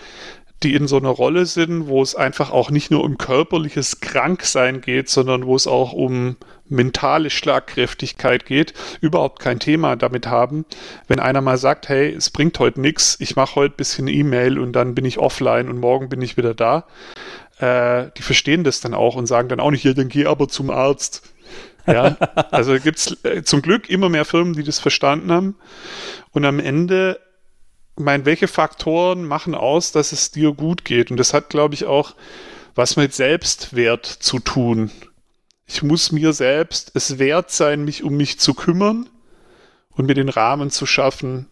die in so einer Rolle sind, wo es einfach auch nicht nur um körperliches Kranksein geht, sondern wo es auch um mentale Schlagkräftigkeit geht, überhaupt kein Thema damit haben. Wenn einer mal sagt, hey, es bringt heute nichts, ich mache heute ein bisschen E-Mail und dann bin ich offline und morgen bin ich wieder da, äh, die verstehen das dann auch und sagen dann auch nicht, ja, dann geh aber zum Arzt. Ja, also gibt es äh, zum Glück immer mehr Firmen, die das verstanden haben. Und am Ende, mein, welche Faktoren machen aus, dass es dir gut geht? Und das hat, glaube ich, auch was mit Selbstwert zu tun. Ich muss mir selbst es wert sein, mich um mich zu kümmern und mir den Rahmen zu schaffen,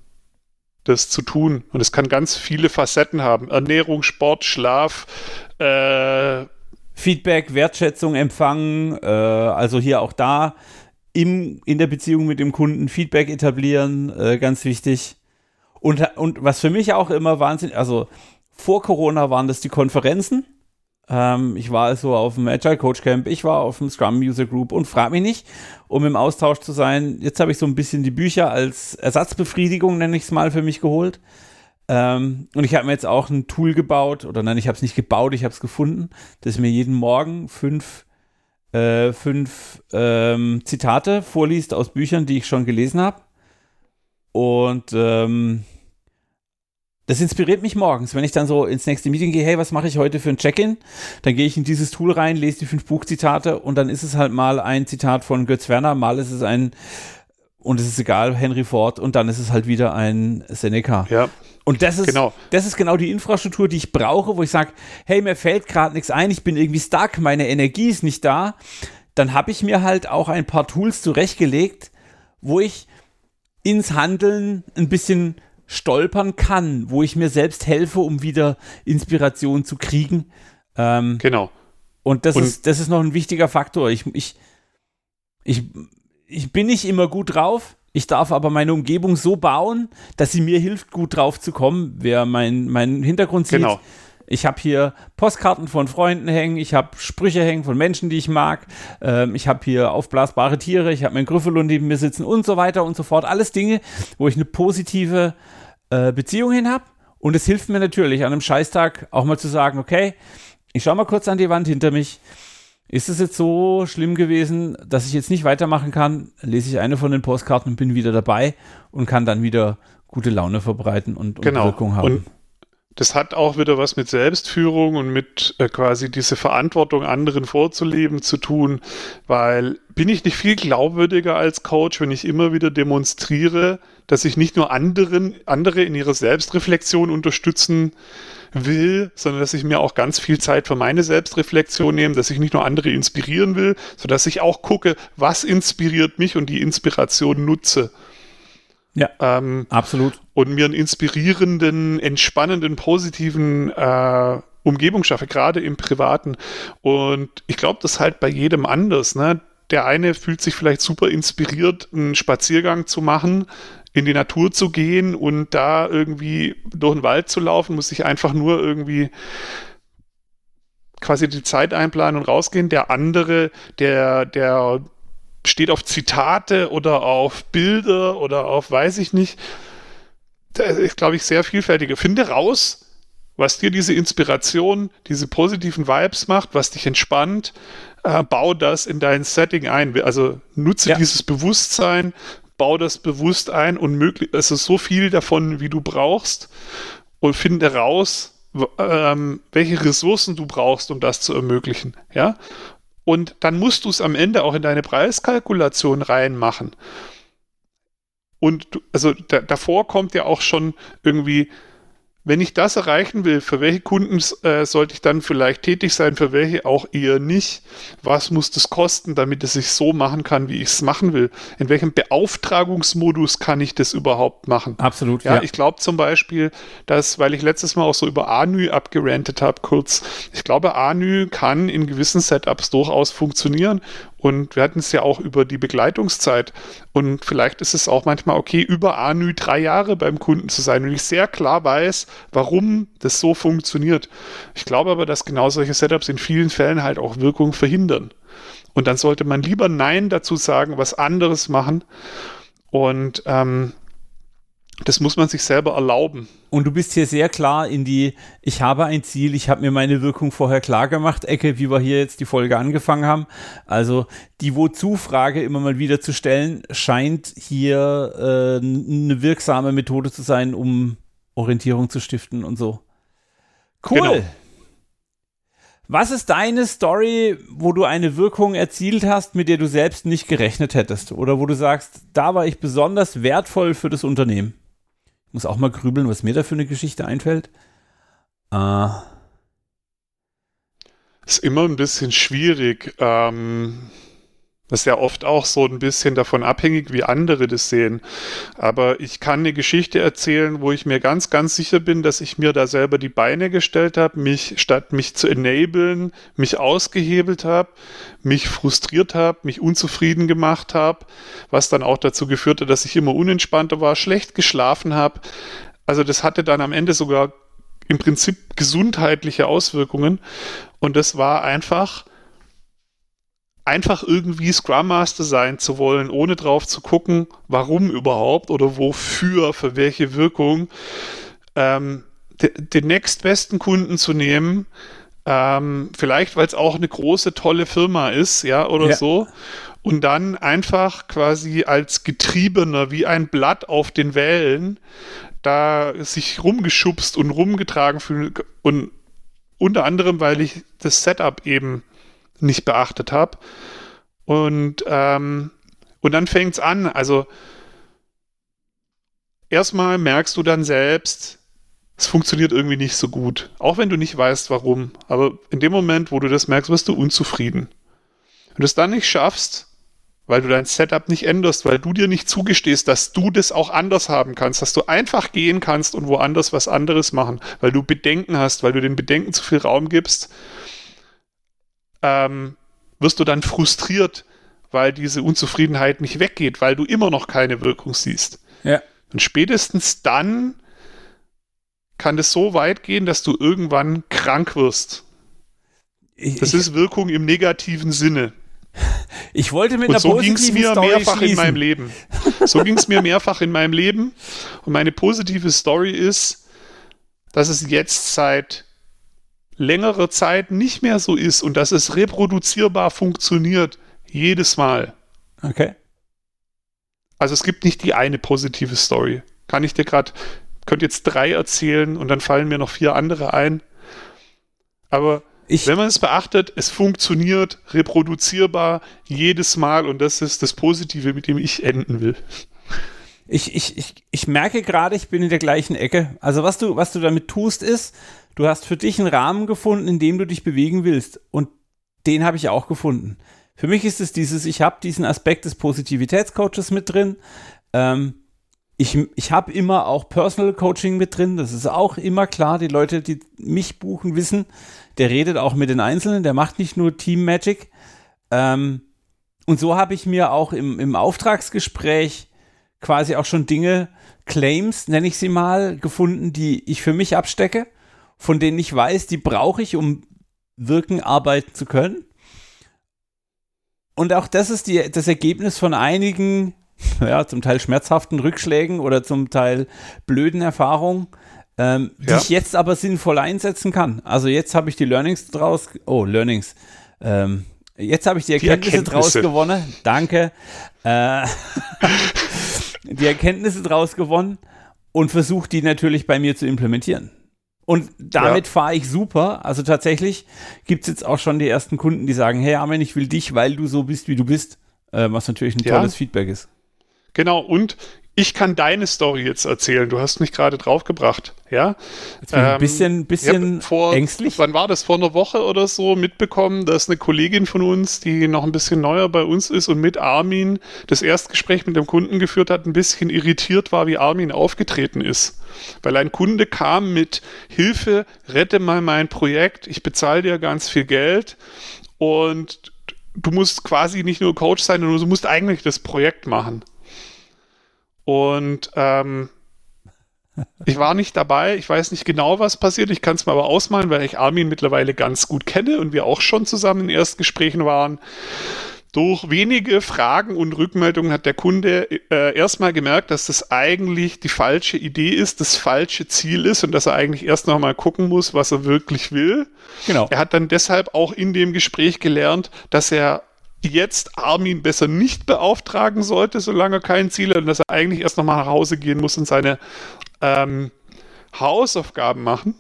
das zu tun. Und es kann ganz viele Facetten haben. Ernährung, Sport, Schlaf, äh, Feedback, Wertschätzung empfangen, äh, also hier auch da im, in der Beziehung mit dem Kunden Feedback etablieren, äh, ganz wichtig. Und, und was für mich auch immer Wahnsinn, also vor Corona waren das die Konferenzen. Ähm, ich war also auf dem Agile Coach Camp, ich war auf dem Scrum User Group und frag mich nicht, um im Austausch zu sein. Jetzt habe ich so ein bisschen die Bücher als Ersatzbefriedigung, nenne ich es mal, für mich geholt. Ähm, und ich habe mir jetzt auch ein Tool gebaut, oder nein, ich habe es nicht gebaut, ich habe es gefunden, dass mir jeden Morgen fünf, äh, fünf ähm, Zitate vorliest aus Büchern, die ich schon gelesen habe. Und ähm, das inspiriert mich morgens, wenn ich dann so ins nächste Meeting gehe, hey, was mache ich heute für ein Check-in? Dann gehe ich in dieses Tool rein, lese die fünf Buchzitate und dann ist es halt mal ein Zitat von Götz Werner, mal ist es ein, und es ist egal, Henry Ford und dann ist es halt wieder ein Seneca. Ja. Und das ist, genau. das ist genau die Infrastruktur, die ich brauche, wo ich sage, hey, mir fällt gerade nichts ein, ich bin irgendwie stuck, meine Energie ist nicht da. Dann habe ich mir halt auch ein paar Tools zurechtgelegt, wo ich ins Handeln ein bisschen stolpern kann, wo ich mir selbst helfe, um wieder Inspiration zu kriegen. Ähm, genau. Und das, und ist, das ist noch ein wichtiger Faktor. Ich, ich, ich, ich bin nicht immer gut drauf. Ich darf aber meine Umgebung so bauen, dass sie mir hilft, gut drauf zu kommen. Wer meinen mein Hintergrund sieht, genau. Ich habe hier Postkarten von Freunden hängen, ich habe Sprüche hängen von Menschen, die ich mag, ähm, ich habe hier aufblasbare Tiere, ich habe meinen Grüffelund neben mir sitzen und so weiter und so fort. Alles Dinge, wo ich eine positive äh, Beziehung hin habe. Und es hilft mir natürlich an einem Scheißtag auch mal zu sagen, okay, ich schaue mal kurz an die Wand hinter mich. Ist es jetzt so schlimm gewesen, dass ich jetzt nicht weitermachen kann? Lese ich eine von den Postkarten und bin wieder dabei und kann dann wieder gute Laune verbreiten und, und genau. Wirkung haben. Und das hat auch wieder was mit Selbstführung und mit äh, quasi diese Verantwortung anderen vorzuleben zu tun, weil bin ich nicht viel glaubwürdiger als Coach, wenn ich immer wieder demonstriere, dass ich nicht nur anderen, andere in ihrer Selbstreflexion unterstützen will, sondern dass ich mir auch ganz viel Zeit für meine Selbstreflexion nehme, dass ich nicht nur andere inspirieren will, sondern dass ich auch gucke, was inspiriert mich und die Inspiration nutze. Ja, ähm, absolut. Und mir einen inspirierenden, entspannenden, positiven äh, Umgebung schaffe, gerade im Privaten. Und ich glaube, das ist halt bei jedem anders. Ne? Der eine fühlt sich vielleicht super inspiriert, einen Spaziergang zu machen, in die Natur zu gehen und da irgendwie durch den Wald zu laufen, muss sich einfach nur irgendwie quasi die Zeit einplanen und rausgehen. Der andere, der, der steht auf Zitate oder auf Bilder oder auf weiß ich nicht. Das ist, glaube ich, sehr vielfältige. Finde raus, was dir diese Inspiration, diese positiven Vibes macht, was dich entspannt. Äh, bau das in dein Setting ein. Also nutze ja. dieses Bewusstsein, bau das bewusst ein und möglich, ist so viel davon, wie du brauchst und finde raus, ähm, welche Ressourcen du brauchst, um das zu ermöglichen. Ja? Und dann musst du es am Ende auch in deine Preiskalkulation reinmachen. Und du, also da, davor kommt ja auch schon irgendwie wenn ich das erreichen will, für welche Kunden äh, sollte ich dann vielleicht tätig sein, für welche auch eher nicht? Was muss das kosten, damit es sich so machen kann, wie ich es machen will? In welchem Beauftragungsmodus kann ich das überhaupt machen? Absolut. Ja, ja. ich glaube zum Beispiel, dass, weil ich letztes Mal auch so über ANÜ abgerantet habe, kurz, ich glaube, ANÜ kann in gewissen Setups durchaus funktionieren und wir hatten es ja auch über die Begleitungszeit. Und vielleicht ist es auch manchmal okay, über ANÜ drei Jahre beim Kunden zu sein. Und ich sehr klar weiß, warum das so funktioniert. Ich glaube aber, dass genau solche Setups in vielen Fällen halt auch Wirkung verhindern. Und dann sollte man lieber Nein dazu sagen, was anderes machen. Und ähm, das muss man sich selber erlauben. Und du bist hier sehr klar in die, ich habe ein Ziel, ich habe mir meine Wirkung vorher klar gemacht, Ecke, wie wir hier jetzt die Folge angefangen haben. Also die Wozu-Frage immer mal wieder zu stellen, scheint hier äh, eine wirksame Methode zu sein, um Orientierung zu stiften und so. Cool. Genau. Was ist deine Story, wo du eine Wirkung erzielt hast, mit der du selbst nicht gerechnet hättest? Oder wo du sagst, da war ich besonders wertvoll für das Unternehmen? Muss auch mal grübeln, was mir da für eine Geschichte einfällt. Äh. Ist immer ein bisschen schwierig. Ähm, Das ist ja oft auch so ein bisschen davon abhängig, wie andere das sehen. Aber ich kann eine Geschichte erzählen, wo ich mir ganz, ganz sicher bin, dass ich mir da selber die Beine gestellt habe, mich statt mich zu enablen, mich ausgehebelt habe, mich frustriert habe, mich unzufrieden gemacht habe, was dann auch dazu geführt hat, dass ich immer unentspannter war, schlecht geschlafen habe. Also das hatte dann am Ende sogar im Prinzip gesundheitliche Auswirkungen. Und das war einfach, einfach irgendwie Scrum Master sein zu wollen, ohne drauf zu gucken, warum überhaupt oder wofür, für welche Wirkung, ähm, de, den nächstbesten Kunden zu nehmen, ähm, vielleicht weil es auch eine große, tolle Firma ist, ja, oder ja. so, und dann einfach quasi als Getriebener wie ein Blatt auf den Wellen da sich rumgeschubst und rumgetragen fühlen und unter anderem, weil ich das Setup eben nicht beachtet habe. Und, ähm, und dann fängt es an. Also erstmal merkst du dann selbst, es funktioniert irgendwie nicht so gut. Auch wenn du nicht weißt, warum. Aber in dem Moment, wo du das merkst, wirst du unzufrieden. Wenn du es dann nicht schaffst, weil du dein Setup nicht änderst, weil du dir nicht zugestehst, dass du das auch anders haben kannst, dass du einfach gehen kannst und woanders was anderes machen, weil du Bedenken hast, weil du den Bedenken zu viel Raum gibst, ähm, wirst du dann frustriert, weil diese Unzufriedenheit nicht weggeht, weil du immer noch keine Wirkung siehst. Ja. Und spätestens dann kann es so weit gehen, dass du irgendwann krank wirst. Das ist Wirkung im negativen Sinne. Ich wollte mit und einer so ging es mir Story mehrfach schließen. in meinem Leben. So ging es mir mehrfach in meinem Leben. Und meine positive Story ist, dass es jetzt seit längerer Zeit nicht mehr so ist und dass es reproduzierbar funktioniert. Jedes Mal. Okay. Also es gibt nicht die eine positive Story. Kann ich dir gerade, könnte jetzt drei erzählen und dann fallen mir noch vier andere ein. Aber ich, wenn man es beachtet, es funktioniert reproduzierbar jedes Mal und das ist das Positive, mit dem ich enden will. Ich, ich, ich, ich merke gerade, ich bin in der gleichen Ecke. Also was du, was du damit tust, ist, du hast für dich einen Rahmen gefunden, in dem du dich bewegen willst. Und den habe ich auch gefunden. Für mich ist es dieses, ich habe diesen Aspekt des Positivitätscoaches mit drin. Ähm, ich, ich habe immer auch Personal Coaching mit drin. Das ist auch immer klar. Die Leute, die mich buchen, wissen, der redet auch mit den Einzelnen. Der macht nicht nur Team Magic. Ähm, und so habe ich mir auch im, im Auftragsgespräch quasi auch schon Dinge, Claims, nenne ich sie mal, gefunden, die ich für mich abstecke, von denen ich weiß, die brauche ich, um wirken, arbeiten zu können. Und auch das ist die, das Ergebnis von einigen ja, zum Teil schmerzhaften Rückschlägen oder zum Teil blöden Erfahrungen, ähm, die ja. ich jetzt aber sinnvoll einsetzen kann. Also jetzt habe ich die Learnings draus, oh, Learnings. Ähm, jetzt habe ich die Erkenntnisse, die Erkenntnisse, draus gewonnen. Danke. Äh, die Erkenntnisse draus gewonnen und versuche die natürlich bei mir zu implementieren. Und damit ja. fahre ich super. Also tatsächlich gibt es jetzt auch schon die ersten Kunden, die sagen, hey Armin, ich will dich, weil du so bist, wie du bist. Äh, was natürlich ein ja. tolles Feedback ist. Genau, und ich kann deine Story jetzt erzählen. Du hast mich gerade draufgebracht, ja? Jetzt bin ich ein bisschen, ähm, bisschen vor, ängstlich. Wann war das? Vor einer Woche oder so mitbekommen, dass eine Kollegin von uns, die noch ein bisschen neuer bei uns ist und mit Armin das Erstgespräch mit dem Kunden geführt hat, ein bisschen irritiert war, wie Armin aufgetreten ist. Weil ein Kunde kam mit Hilfe, rette mal mein Projekt, ich bezahle dir ganz viel Geld und du musst quasi nicht nur Coach sein, sondern du musst eigentlich das Projekt machen. Und ähm, ich war nicht dabei, ich weiß nicht genau, was passiert. Ich kann es mir aber ausmalen, weil ich Armin mittlerweile ganz gut kenne und wir auch schon zusammen in Erstgesprächen waren. Durch wenige Fragen und Rückmeldungen hat der Kunde äh, erstmal gemerkt, dass das eigentlich die falsche Idee ist, das falsche Ziel ist und dass er eigentlich erst noch mal gucken muss, was er wirklich will. Genau. Er hat dann deshalb auch in dem Gespräch gelernt, dass er jetzt Armin besser nicht beauftragen sollte, solange er kein Ziel hat und dass er eigentlich erst nochmal nach Hause gehen muss und seine ähm, Hausaufgaben machen.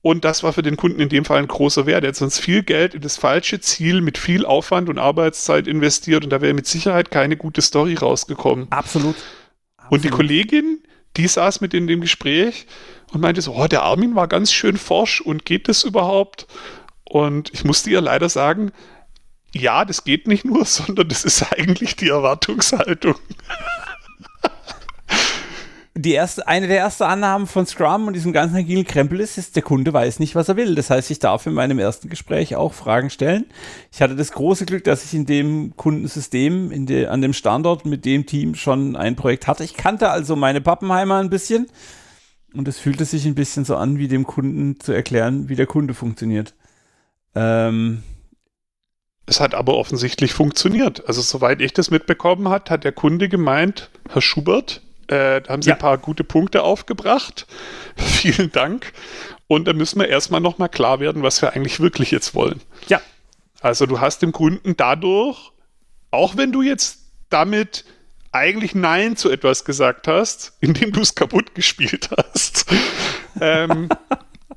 Und das war für den Kunden in dem Fall ein großer Wert. Er hat sonst viel Geld in das falsche Ziel mit viel Aufwand und Arbeitszeit investiert und da wäre mit Sicherheit keine gute Story rausgekommen. Absolut. Absolut. Und die Kollegin, die saß mit in dem Gespräch und meinte so, oh, der Armin war ganz schön forsch und geht das überhaupt? Und ich musste ihr leider sagen, ja, das geht nicht nur, sondern das ist eigentlich die Erwartungshaltung. Die erste, eine der ersten Annahmen von Scrum und diesem ganzen agilen Krempel ist, ist, der Kunde weiß nicht, was er will. Das heißt, ich darf in meinem ersten Gespräch auch Fragen stellen. Ich hatte das große Glück, dass ich in dem Kundensystem, in de, an dem Standort mit dem Team schon ein Projekt hatte. Ich kannte also meine Pappenheimer ein bisschen und es fühlte sich ein bisschen so an, wie dem Kunden zu erklären, wie der Kunde funktioniert. Ähm, es hat aber offensichtlich funktioniert. Also soweit ich das mitbekommen hat, hat der Kunde gemeint, Herr Schubert, äh, da haben Sie ja. ein paar gute Punkte aufgebracht. Vielen Dank. Und da müssen wir erstmal nochmal klar werden, was wir eigentlich wirklich jetzt wollen. Ja. Also du hast dem Kunden dadurch, auch wenn du jetzt damit eigentlich Nein zu etwas gesagt hast, indem du es kaputt gespielt hast, ähm,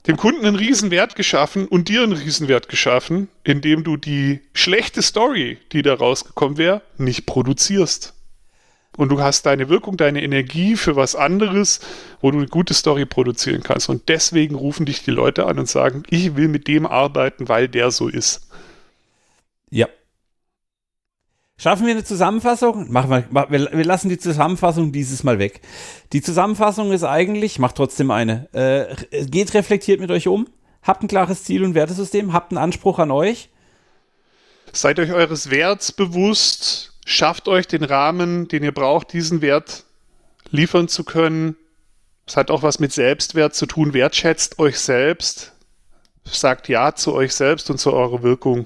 dem Kunden einen Riesenwert geschaffen und dir einen Riesenwert geschaffen, indem du die schlechte Story, die da rausgekommen wäre, nicht produzierst. Und du hast deine Wirkung, deine Energie für was anderes, wo du eine gute Story produzieren kannst. Und deswegen rufen dich die Leute an und sagen, ich will mit dem arbeiten, weil der so ist. Ja, Schaffen wir eine Zusammenfassung? Machen wir, wir, lassen die Zusammenfassung dieses Mal weg. Die Zusammenfassung ist eigentlich, macht trotzdem eine. Äh, geht reflektiert mit euch um, habt ein klares Ziel und Wertesystem, habt einen Anspruch an euch. Seid euch eures Werts bewusst, schafft euch den Rahmen, den ihr braucht, diesen Wert liefern zu können. Es hat auch was mit Selbstwert zu tun. Wertschätzt euch selbst. Sagt Ja zu euch selbst und zu eurer Wirkung.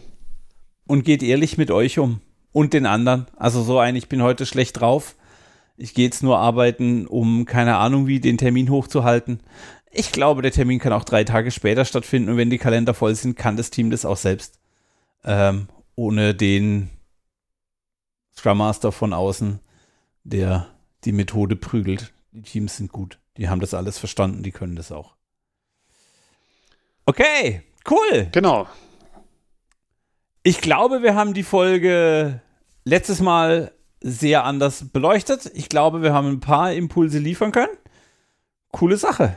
Und geht ehrlich mit euch um und den anderen. Also so ein, ich bin heute schlecht drauf. Ich gehe jetzt nur arbeiten, um keine Ahnung wie den Termin hochzuhalten. Ich glaube, der Termin kann auch drei Tage später stattfinden und wenn die Kalender voll sind, kann das Team das auch selbst. Ähm, ohne den Scrum Master von außen, der die Methode prügelt. Die Teams sind gut. Die haben das alles verstanden, die können das auch. Okay, cool. Genau. Ich glaube, wir haben die Folge letztes Mal sehr anders beleuchtet. Ich glaube, wir haben ein paar Impulse liefern können. Coole Sache.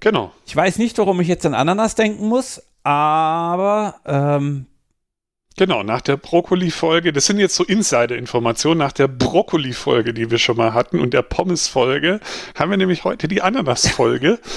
Genau. Ich weiß nicht, warum ich jetzt an Ananas denken muss, aber ähm, Genau, nach der Brokkoli-Folge, das sind jetzt so Insider-Informationen, nach der Brokkoli-Folge, die wir schon mal hatten und der Pommes-Folge, haben wir nämlich heute die Ananas-Folge.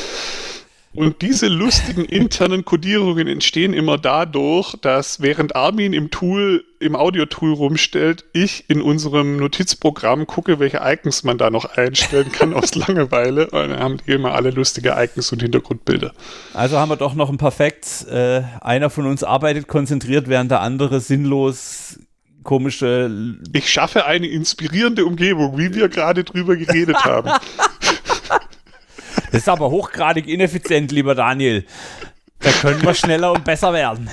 Und diese lustigen internen Codierungen entstehen immer dadurch, dass während Armin im Tool, im Audio-Tool rumstellt, ich in unserem Notizprogramm gucke, welche Icons man da noch einstellen kann aus Langeweile. Und dann haben die immer alle lustige Icons und Hintergrundbilder. Also haben wir doch noch ein Perfekt. Äh, einer von uns arbeitet konzentriert, während der andere sinnlos komische. Ich schaffe eine inspirierende Umgebung, wie wir gerade drüber geredet haben. Das ist aber hochgradig ineffizient, lieber Daniel. Da können wir schneller und besser werden.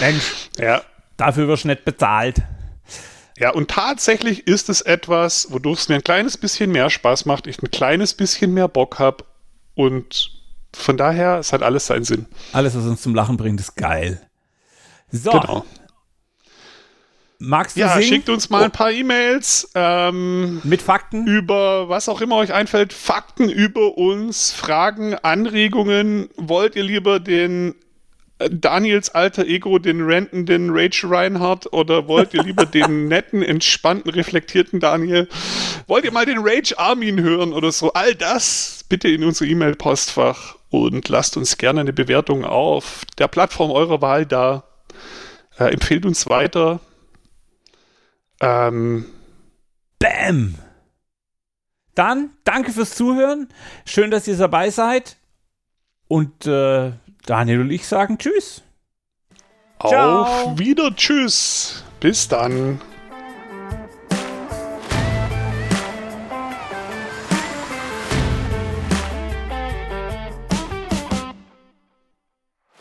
Mensch, ja. dafür wirst du nicht bezahlt. Ja, und tatsächlich ist es etwas, wodurch es mir ein kleines bisschen mehr Spaß macht, ich ein kleines bisschen mehr Bock habe und von daher, es hat alles seinen Sinn. Alles, was uns zum Lachen bringt, ist geil. So, genau. Magst du Ja, singen? schickt uns mal ein paar E-Mails. Ähm, Mit Fakten? Über was auch immer euch einfällt. Fakten über uns, Fragen, Anregungen. Wollt ihr lieber den äh, Daniels alter Ego, den rentenden Rage Reinhardt oder wollt ihr lieber den netten, entspannten, reflektierten Daniel? Wollt ihr mal den Rage Armin hören oder so? All das bitte in unser E-Mail-Postfach und lasst uns gerne eine Bewertung auf der Plattform eurer Wahl da. Äh, empfehlt uns weiter. Ähm, Bam! Dann danke fürs Zuhören. Schön, dass ihr dabei seid. Und äh, Daniel und ich sagen Tschüss. Ciao. Auf wieder Tschüss. Bis dann.